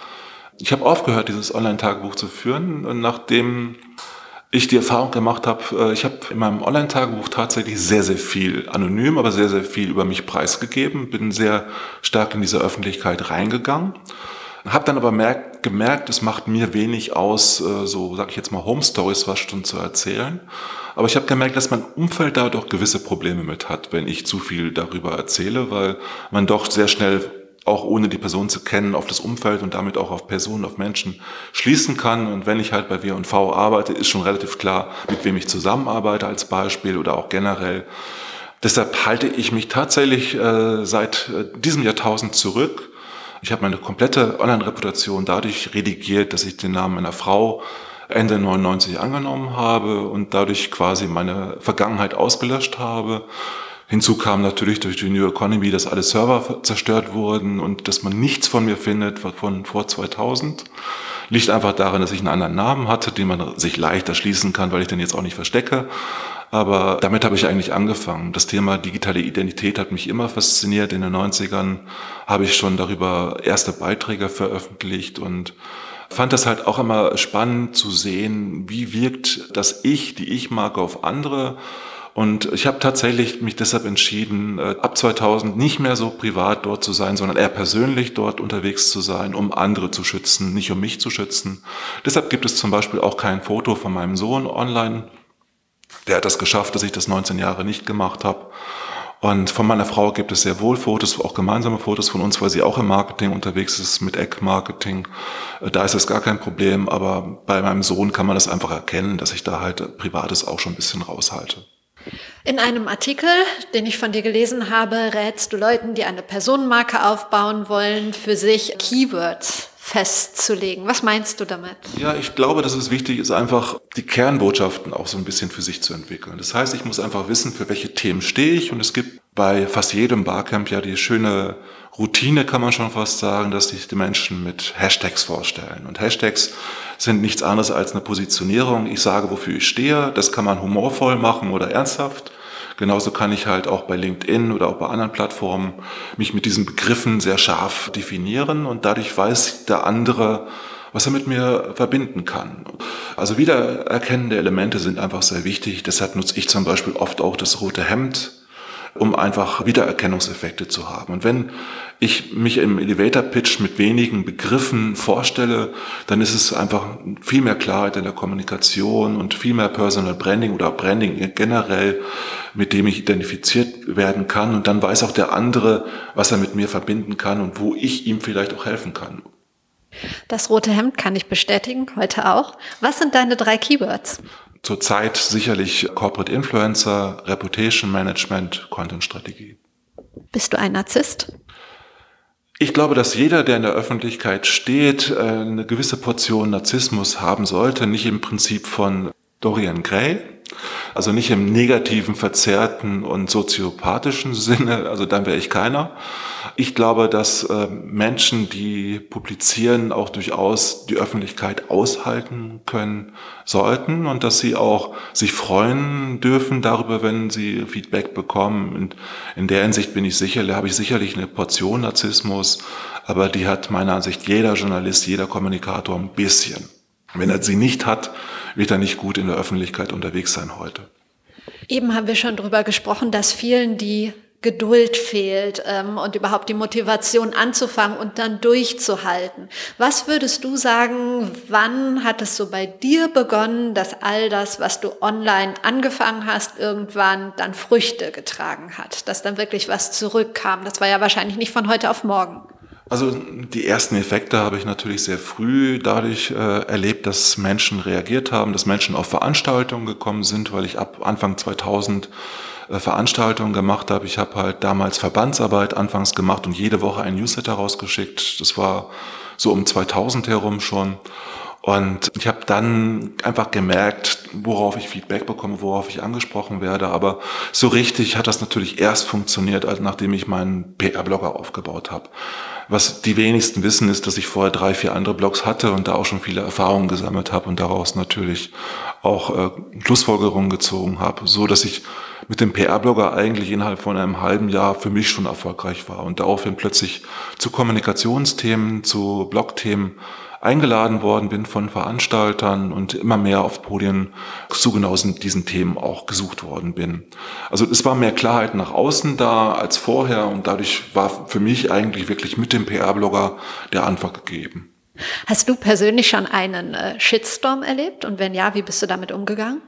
Ich habe aufgehört, dieses Online-Tagebuch zu führen, nachdem ich die Erfahrung gemacht habe, äh, ich habe in meinem Online-Tagebuch tatsächlich sehr, sehr viel anonym, aber sehr, sehr viel über mich preisgegeben, bin sehr stark in diese Öffentlichkeit reingegangen, habe dann aber merkt, gemerkt, es macht mir wenig aus, äh, so sage ich jetzt mal Home Stories was schon zu erzählen. Aber ich habe gemerkt, dass mein Umfeld da doch gewisse Probleme mit hat, wenn ich zu viel darüber erzähle, weil man doch sehr schnell auch ohne die Person zu kennen, auf das Umfeld und damit auch auf Personen, auf Menschen schließen kann. Und wenn ich halt bei W&V arbeite, ist schon relativ klar, mit wem ich zusammenarbeite als Beispiel oder auch generell. Deshalb halte ich mich tatsächlich äh, seit äh, diesem Jahrtausend zurück. Ich habe meine komplette Online-Reputation dadurch redigiert, dass ich den Namen meiner Frau Ende 99 angenommen habe und dadurch quasi meine Vergangenheit ausgelöscht habe Hinzu kam natürlich durch die New Economy, dass alle Server zerstört wurden und dass man nichts von mir findet von vor 2000. Liegt einfach daran, dass ich einen anderen Namen hatte, den man sich leicht erschließen kann, weil ich den jetzt auch nicht verstecke. Aber damit habe ich eigentlich angefangen. Das Thema digitale Identität hat mich immer fasziniert. In den 90ern habe ich schon darüber erste Beiträge veröffentlicht und fand das halt auch immer spannend zu sehen, wie wirkt das Ich, die Ich-Marke auf andere und ich habe tatsächlich mich deshalb entschieden, äh, ab 2000 nicht mehr so privat dort zu sein, sondern eher persönlich dort unterwegs zu sein, um andere zu schützen, nicht um mich zu schützen. Deshalb gibt es zum Beispiel auch kein Foto von meinem Sohn online. Der hat das geschafft, dass ich das 19 Jahre nicht gemacht habe. Und von meiner Frau gibt es sehr wohl Fotos, auch gemeinsame Fotos von uns, weil sie auch im Marketing unterwegs ist, mit Eck-Marketing. Äh, da ist es gar kein Problem, aber bei meinem Sohn kann man das einfach erkennen, dass ich da halt Privates auch schon ein bisschen raushalte. In einem Artikel, den ich von dir gelesen habe, rätst du Leuten, die eine Personenmarke aufbauen wollen, für sich Keywords festzulegen. Was meinst du damit? Ja, ich glaube, dass es wichtig ist, einfach die Kernbotschaften auch so ein bisschen für sich zu entwickeln. Das heißt, ich muss einfach wissen, für welche Themen stehe ich und es gibt bei fast jedem Barcamp ja die schöne Routine, kann man schon fast sagen, dass sich die Menschen mit Hashtags vorstellen. Und Hashtags sind nichts anderes als eine Positionierung. Ich sage, wofür ich stehe. Das kann man humorvoll machen oder ernsthaft. Genauso kann ich halt auch bei LinkedIn oder auch bei anderen Plattformen mich mit diesen Begriffen sehr scharf definieren und dadurch weiß der andere, was er mit mir verbinden kann. Also wiedererkennende Elemente sind einfach sehr wichtig. Deshalb nutze ich zum Beispiel oft auch das rote Hemd um einfach Wiedererkennungseffekte zu haben. Und wenn ich mich im Elevator Pitch mit wenigen Begriffen vorstelle, dann ist es einfach viel mehr Klarheit in der Kommunikation und viel mehr Personal Branding oder Branding generell, mit dem ich identifiziert werden kann. Und dann weiß auch der andere, was er mit mir verbinden kann und wo ich ihm vielleicht auch helfen kann. Das rote Hemd kann ich bestätigen, heute auch. Was sind deine drei Keywords? Zurzeit sicherlich Corporate Influencer, Reputation Management, Content Strategie. Bist du ein Narzisst? Ich glaube, dass jeder, der in der Öffentlichkeit steht, äh, eine gewisse Portion Narzissmus haben sollte, nicht im Prinzip von Dorian Gray, Also nicht im negativen, verzerrten und soziopathischen Sinne, also dann wäre ich keiner. Ich glaube, dass äh, Menschen, die publizieren, auch durchaus die Öffentlichkeit aushalten können sollten und dass sie auch sich freuen dürfen darüber, wenn sie Feedback bekommen. Und in der Hinsicht bin ich sicher, da habe ich sicherlich eine Portion Narzissmus, aber die hat meiner Ansicht jeder Journalist, jeder Kommunikator ein bisschen. Wenn er sie nicht hat, wird er nicht gut in der Öffentlichkeit unterwegs sein heute. Eben haben wir schon darüber gesprochen, dass vielen die Geduld fehlt ähm, und überhaupt die Motivation anzufangen und dann durchzuhalten. Was würdest du sagen, wann hat es so bei dir begonnen, dass all das, was du online angefangen hast, irgendwann dann Früchte getragen hat, dass dann wirklich was zurückkam? Das war ja wahrscheinlich nicht von heute auf morgen. Also die ersten Effekte habe ich natürlich sehr früh dadurch äh, erlebt, dass Menschen reagiert haben, dass Menschen auf Veranstaltungen gekommen sind, weil ich ab Anfang 2000 äh, Veranstaltungen gemacht habe. Ich habe halt damals Verbandsarbeit anfangs gemacht und jede Woche ein Newsletter rausgeschickt. Das war so um 2000 herum schon. Und ich habe dann einfach gemerkt, worauf ich Feedback bekomme, worauf ich angesprochen werde. Aber so richtig hat das natürlich erst funktioniert, als nachdem ich meinen PR-Blogger aufgebaut habe. Was die wenigsten wissen, ist, dass ich vorher drei, vier andere Blogs hatte und da auch schon viele Erfahrungen gesammelt habe und daraus natürlich auch äh, Schlussfolgerungen gezogen habe, so dass ich mit dem PR-Blogger eigentlich innerhalb von einem halben Jahr für mich schon erfolgreich war und daraufhin plötzlich zu Kommunikationsthemen, zu Blogthemen eingeladen worden bin von Veranstaltern und immer mehr auf Podien zu genau diesen Themen auch gesucht worden bin. Also es war mehr Klarheit nach außen da als vorher und dadurch war für mich eigentlich wirklich mit dem PR-Blogger der Anfang gegeben. Hast du persönlich schon einen äh, Shitstorm erlebt und wenn ja, wie bist du damit umgegangen?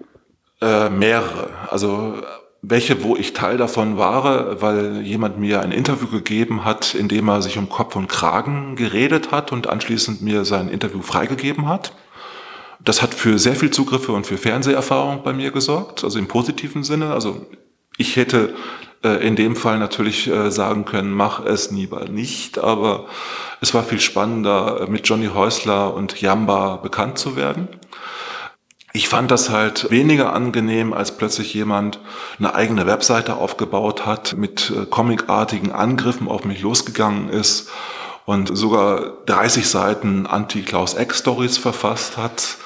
Äh, mehrere. Also welche, wo ich Teil davon war, weil jemand mir ein Interview gegeben hat, in dem er sich um Kopf und Kragen geredet hat und anschließend mir sein Interview freigegeben hat. Das hat für sehr viel Zugriffe und für Fernseherfahrung bei mir gesorgt, also im positiven Sinne. Also ich hätte äh, in dem Fall natürlich äh, sagen können, mach es lieber nicht, aber es war viel spannender, mit Johnny Häusler und Jamba bekannt zu werden. Ich fand das halt weniger angenehm, als plötzlich jemand eine eigene Webseite aufgebaut hat, mit äh, comicartigen Angriffen auf mich losgegangen ist und sogar 30 Seiten Anti-Klaus-Eck-Stories verfasst hat.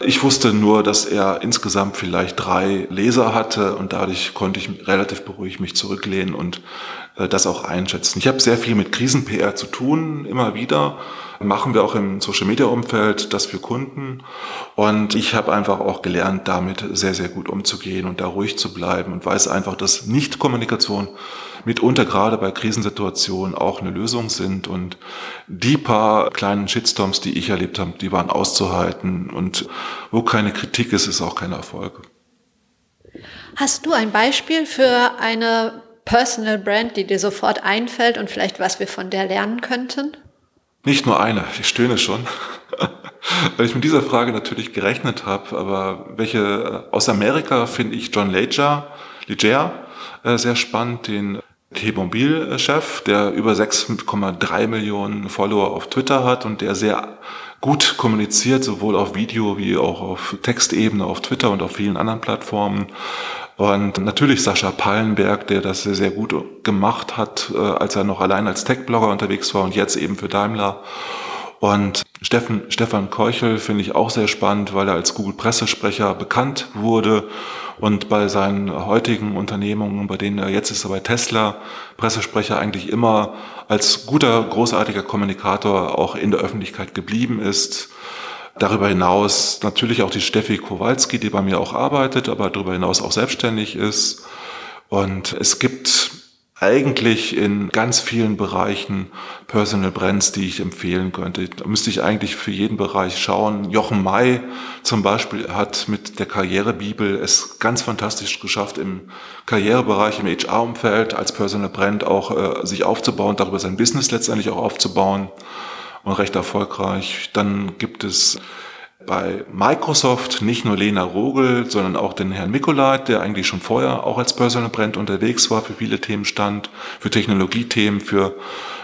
Ich wusste nur, dass er insgesamt vielleicht drei Leser hatte und dadurch konnte ich relativ beruhigt mich zurücklehnen und äh, das auch einschätzen. Ich habe sehr viel mit Krisen-PR zu tun, immer wieder. Machen wir auch im Social-Media-Umfeld das für Kunden. Und ich habe einfach auch gelernt, damit sehr, sehr gut umzugehen und da ruhig zu bleiben und weiß einfach, dass Nicht-Kommunikation mitunter gerade bei Krisensituationen auch eine Lösung sind. Und die paar kleinen Shitstorms, die ich erlebt habe, die waren auszuhalten. Und wo keine Kritik ist, ist auch kein Erfolg. Hast du ein Beispiel für eine Personal Brand, die dir sofort einfällt und vielleicht was wir von der lernen könnten? Nicht nur eine, ich stöhne schon, weil ich mit dieser Frage natürlich gerechnet habe, aber welche aus Amerika finde ich John Leger, Leger äh, sehr spannend, den T-Mobil-Chef, der über 6,3 Millionen Follower auf Twitter hat und der sehr gut kommuniziert, sowohl auf Video wie auch auf Textebene, auf Twitter und auf vielen anderen Plattformen. Und natürlich Sascha Pallenberg, der das sehr, sehr gut gemacht hat, äh, als er noch allein als Tech-Blogger unterwegs war und jetzt eben für Daimler. Und Steffen, Stefan Keuchel finde ich auch sehr spannend, weil er als Google-Pressesprecher bekannt wurde und bei seinen heutigen Unternehmungen, bei denen er jetzt ist, bei Tesla, Pressesprecher eigentlich immer als guter, großartiger Kommunikator auch in der Öffentlichkeit geblieben ist. Darüber hinaus natürlich auch die Steffi Kowalski, die bei mir auch arbeitet, aber darüber hinaus auch selbstständig ist. Und es gibt eigentlich in ganz vielen Bereichen Personal Brands, die ich empfehlen könnte. Da müsste ich eigentlich für jeden Bereich schauen. Jochen May zum Beispiel hat mit der Karrierebibel es ganz fantastisch geschafft, im Karrierebereich, im HR-Umfeld als Personal Brand auch äh, sich aufzubauen, darüber sein Business letztendlich auch aufzubauen und recht erfolgreich. Dann gibt es bei Microsoft nicht nur Lena Rogel, sondern auch den Herrn Mikolait, der eigentlich schon vorher auch als Personal Brand unterwegs war, für viele Themen stand, für Technologiethemen, für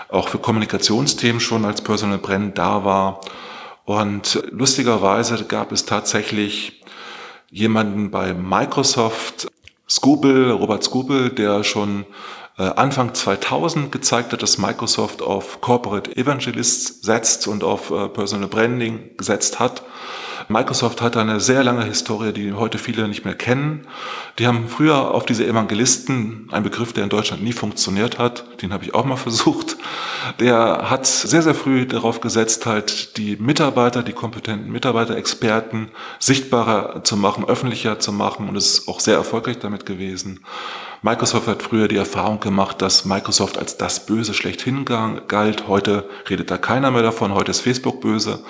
auch für Kommunikationsthemen schon als Personal Brand da war. Und lustigerweise gab es tatsächlich jemanden bei Microsoft, Scooble, Robert Scooble, der schon äh, Anfang 2000 gezeigt hat, dass Microsoft auf Corporate Evangelists setzt und auf äh, Personal Branding gesetzt hat. Microsoft hat eine sehr lange Historie, die heute viele nicht mehr kennen. Die haben früher auf diese Evangelisten, ein Begriff, der in Deutschland nie funktioniert hat, den habe ich auch mal versucht, der hat sehr, sehr früh darauf gesetzt, halt die Mitarbeiter, die kompetenten Mitarbeiter, Experten sichtbarer zu machen, öffentlicher zu machen und ist auch sehr erfolgreich damit gewesen. Microsoft hat früher die Erfahrung gemacht, dass Microsoft als das Böse schlechthin galt. Heute redet da keiner mehr davon. Heute ist Facebook böse.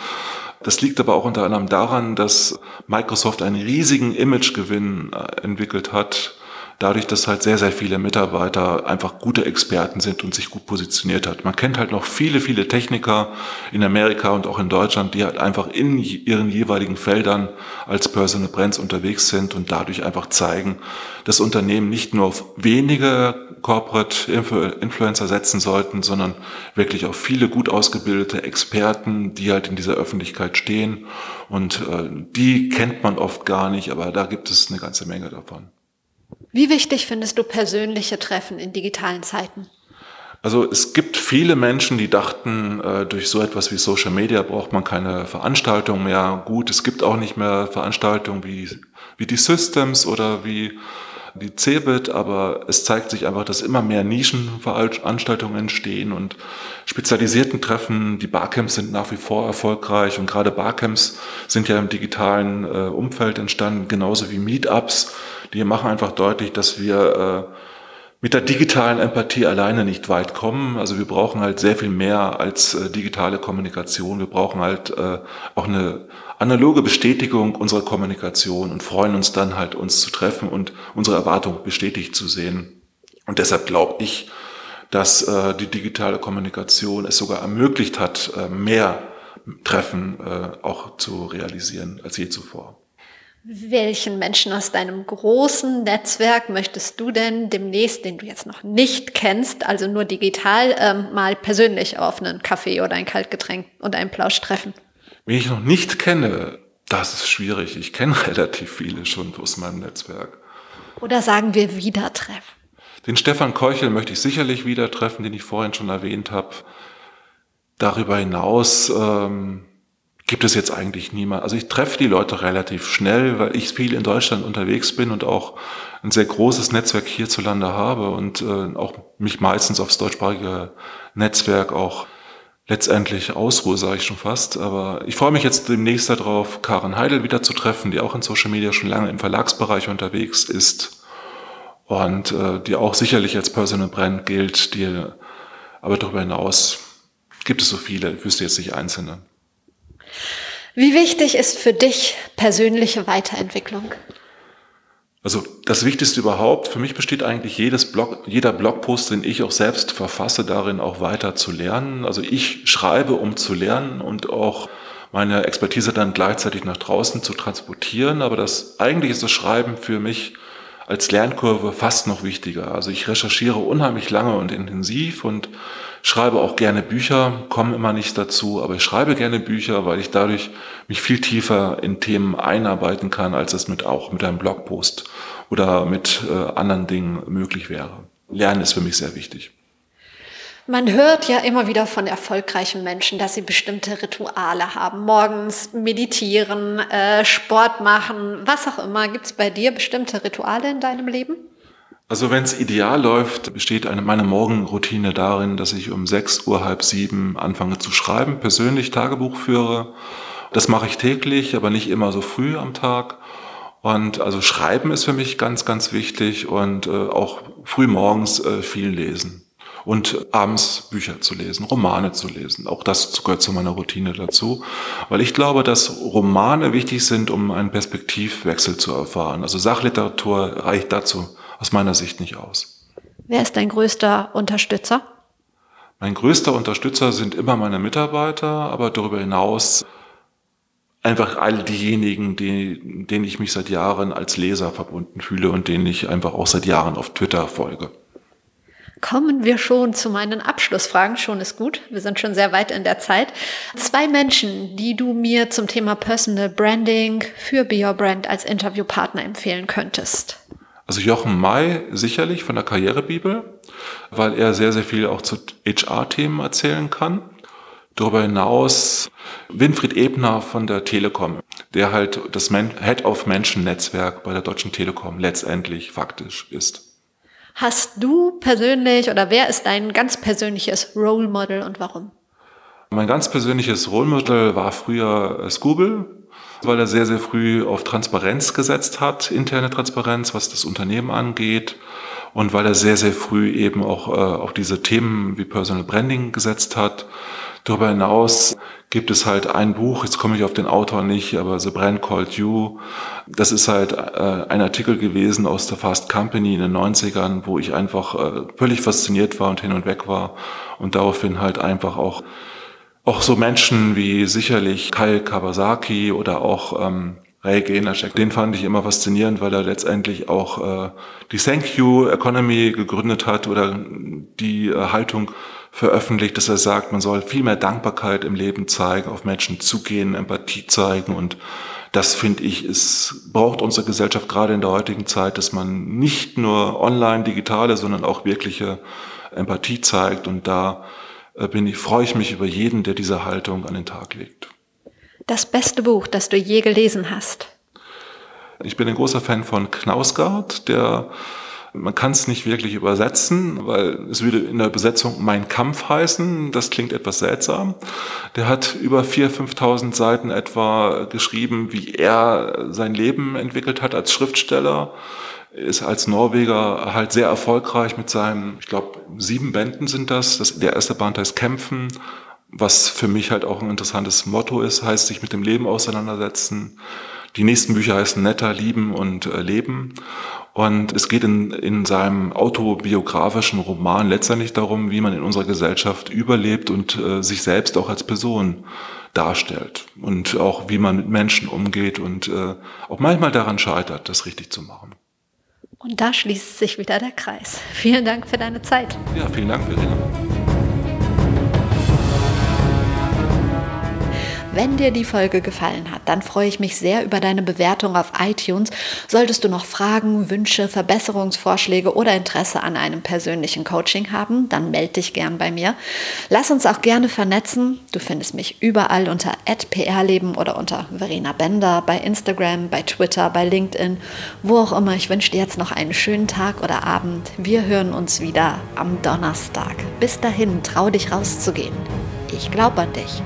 Das liegt aber auch unter anderem daran, dass Microsoft einen riesigen Imagegewinn äh, entwickelt hat, dadurch, dass halt sehr, sehr viele Mitarbeiter einfach gute Experten sind und sich gut positioniert hat. Man kennt halt noch viele, viele Techniker in Amerika und auch in Deutschland, die halt einfach in ihren jeweiligen Feldern als Personal Brands unterwegs sind und dadurch einfach zeigen, dass Unternehmen nicht nur auf wenige Corporate Influencer setzen sollten, sondern wirklich auf viele gut ausgebildete Experten, die halt in dieser Öffentlichkeit stehen. Und äh, die kennt man oft gar nicht, aber da gibt es eine ganze Menge davon. Wie wichtig findest du persönliche Treffen in digitalen Zeiten? Also es gibt viele Menschen, die dachten, äh, durch so etwas wie Social Media braucht man keine Veranstaltung mehr. Gut, es gibt auch nicht mehr Veranstaltungen wie, wie die Systems oder wie die CeBIT, aber es zeigt sich einfach, dass immer mehr Nischenveranstaltungen entstehen und spezialisierten Treffen. Die Barcamps sind nach wie vor erfolgreich und gerade Barcamps sind ja im digitalen äh, Umfeld entstanden, genauso wie Meetups. Die machen einfach deutlich, dass wir äh, mit der digitalen Empathie alleine nicht weit kommen. Also wir brauchen halt sehr viel mehr als äh, digitale Kommunikation. Wir brauchen halt äh, auch eine analoge Bestätigung unserer Kommunikation und freuen uns dann halt, uns zu treffen und unsere Erwartung bestätigt zu sehen. Und deshalb glaube ich, dass äh, die digitale Kommunikation es sogar ermöglicht hat, mehr Treffen auch zu realisieren als je zuvor. Welchen Menschen aus deinem großen Netzwerk möchtest du denn demnächst, den du jetzt noch nicht kennst, also nur digital, ähm, mal persönlich auf einen Kaffee oder ein Kaltgetränk und einen Plausch treffen? Wen ich noch nicht kenne, das ist schwierig. Ich kenne relativ viele schon aus meinem Netzwerk. Oder sagen wir wieder treffen? Den Stefan Keuchel möchte ich sicherlich wieder treffen, den ich vorhin schon erwähnt habe. Darüber hinaus ähm, gibt es jetzt eigentlich niemand. Also ich treffe die Leute relativ schnell, weil ich viel in Deutschland unterwegs bin und auch ein sehr großes Netzwerk hierzulande habe und äh, auch mich meistens aufs deutschsprachige Netzwerk auch letztendlich ausruhe, sage ich schon fast. Aber ich freue mich jetzt demnächst darauf, Karen Heidel wieder zu treffen, die auch in Social Media schon lange im Verlagsbereich unterwegs ist und äh, die auch sicherlich als Personal Brand gilt, die aber darüber hinaus gibt es so viele, ich wüsste jetzt nicht einzelne. Wie wichtig ist für dich persönliche Weiterentwicklung? Also das Wichtigste überhaupt, für mich besteht eigentlich jedes Blog, jeder Blogpost, den ich auch selbst verfasse, darin auch weiter zu lernen. Also ich schreibe, um zu lernen und auch meine Expertise dann gleichzeitig nach draußen zu transportieren. Aber das eigentlich ist das Schreiben für mich als Lernkurve fast noch wichtiger. Also ich recherchiere unheimlich lange und intensiv und schreibe auch gerne Bücher, komme immer nicht dazu, aber ich schreibe gerne Bücher, weil ich dadurch mich viel tiefer in Themen einarbeiten kann, als es mit auch mit einem Blogpost oder mit äh, anderen Dingen möglich wäre. Lernen ist für mich sehr wichtig. Man hört ja immer wieder von erfolgreichen Menschen, dass sie bestimmte Rituale haben. Morgens meditieren, äh, Sport machen, was auch immer. Gibt es bei dir bestimmte Rituale in deinem Leben? Also wenn es ideal läuft, besteht eine, meine Morgenroutine darin, dass ich um sechs Uhr, halb sieben anfange zu schreiben, persönlich Tagebuch führe. Das mache ich täglich, aber nicht immer so früh am Tag. Und also Schreiben ist für mich ganz, ganz wichtig und äh, auch früh morgens äh, viel lesen. Und abends Bücher zu lesen, Romane zu lesen. Auch das gehört zu meiner Routine dazu. Weil ich glaube, dass Romane wichtig sind, um einen Perspektivwechsel zu erfahren. Also Sachliteratur reicht dazu aus meiner Sicht nicht aus. Wer ist dein größter Unterstützer? Mein größter Unterstützer sind immer meine Mitarbeiter, aber darüber hinaus einfach all diejenigen, die, denen ich mich seit Jahren als Leser verbunden fühle und denen ich einfach auch seit Jahren auf Twitter folge. Kommen wir schon zu meinen Abschlussfragen. Schon ist gut. Wir sind schon sehr weit in der Zeit. Zwei Menschen, die du mir zum Thema Personal Branding für Be Your Brand als Interviewpartner empfehlen könntest. Also Jochen May sicherlich von der Karrierebibel, weil er sehr, sehr viel auch zu HR-Themen erzählen kann. Darüber hinaus Winfried Ebner von der Telekom, der halt das Head of Menschen Netzwerk bei der Deutschen Telekom letztendlich faktisch ist. Hast du persönlich oder wer ist dein ganz persönliches Role Model und warum? Mein ganz persönliches Role Model war früher Scooble, weil er sehr, sehr früh auf Transparenz gesetzt hat, interne Transparenz, was das Unternehmen angeht. Und weil er sehr, sehr früh eben auch äh, auf diese Themen wie Personal Branding gesetzt hat. Darüber hinaus gibt es halt ein Buch, jetzt komme ich auf den Autor nicht, aber The Brand Called You. Das ist halt äh, ein Artikel gewesen aus der Fast Company in den 90ern, wo ich einfach äh, völlig fasziniert war und hin und weg war und daraufhin halt einfach auch auch so Menschen wie sicherlich Kai Kawasaki oder auch ähm, Ray Gainercheck, den fand ich immer faszinierend, weil er letztendlich auch äh, die Thank You Economy gegründet hat oder die äh, Haltung veröffentlicht, dass er sagt, man soll viel mehr Dankbarkeit im Leben zeigen, auf Menschen zugehen, Empathie zeigen und das finde ich, es braucht unsere Gesellschaft gerade in der heutigen Zeit, dass man nicht nur online digitale, sondern auch wirkliche Empathie zeigt und da äh, bin ich, freue ich mich über jeden, der diese Haltung an den Tag legt. Das beste Buch, das du je gelesen hast? Ich bin ein großer Fan von Knausgard, der man kann es nicht wirklich übersetzen, weil es würde in der Übersetzung Mein Kampf heißen. Das klingt etwas seltsam. Der hat über 4.000, 5.000 Seiten etwa geschrieben, wie er sein Leben entwickelt hat als Schriftsteller. Ist als Norweger halt sehr erfolgreich mit seinen, ich glaube, sieben Bänden sind das. das. Der erste Band heißt Kämpfen, was für mich halt auch ein interessantes Motto ist, heißt sich mit dem Leben auseinandersetzen. Die nächsten Bücher heißen Netter, Lieben und äh, Leben. Und es geht in, in seinem autobiografischen Roman letztendlich darum, wie man in unserer Gesellschaft überlebt und äh, sich selbst auch als Person darstellt. Und auch wie man mit Menschen umgeht und äh, auch manchmal daran scheitert, das richtig zu machen. Und da schließt sich wieder der Kreis. Vielen Dank für deine Zeit. Ja, vielen Dank, Verena. Wenn dir die Folge gefallen hat, dann freue ich mich sehr über deine Bewertung auf iTunes. Solltest du noch Fragen, Wünsche, Verbesserungsvorschläge oder Interesse an einem persönlichen Coaching haben, dann melde dich gern bei mir. Lass uns auch gerne vernetzen. Du findest mich überall unter @prleben oder unter Verena Bender bei Instagram, bei Twitter, bei LinkedIn, wo auch immer. Ich wünsche dir jetzt noch einen schönen Tag oder Abend. Wir hören uns wieder am Donnerstag. Bis dahin, trau dich rauszugehen. Ich glaube an dich.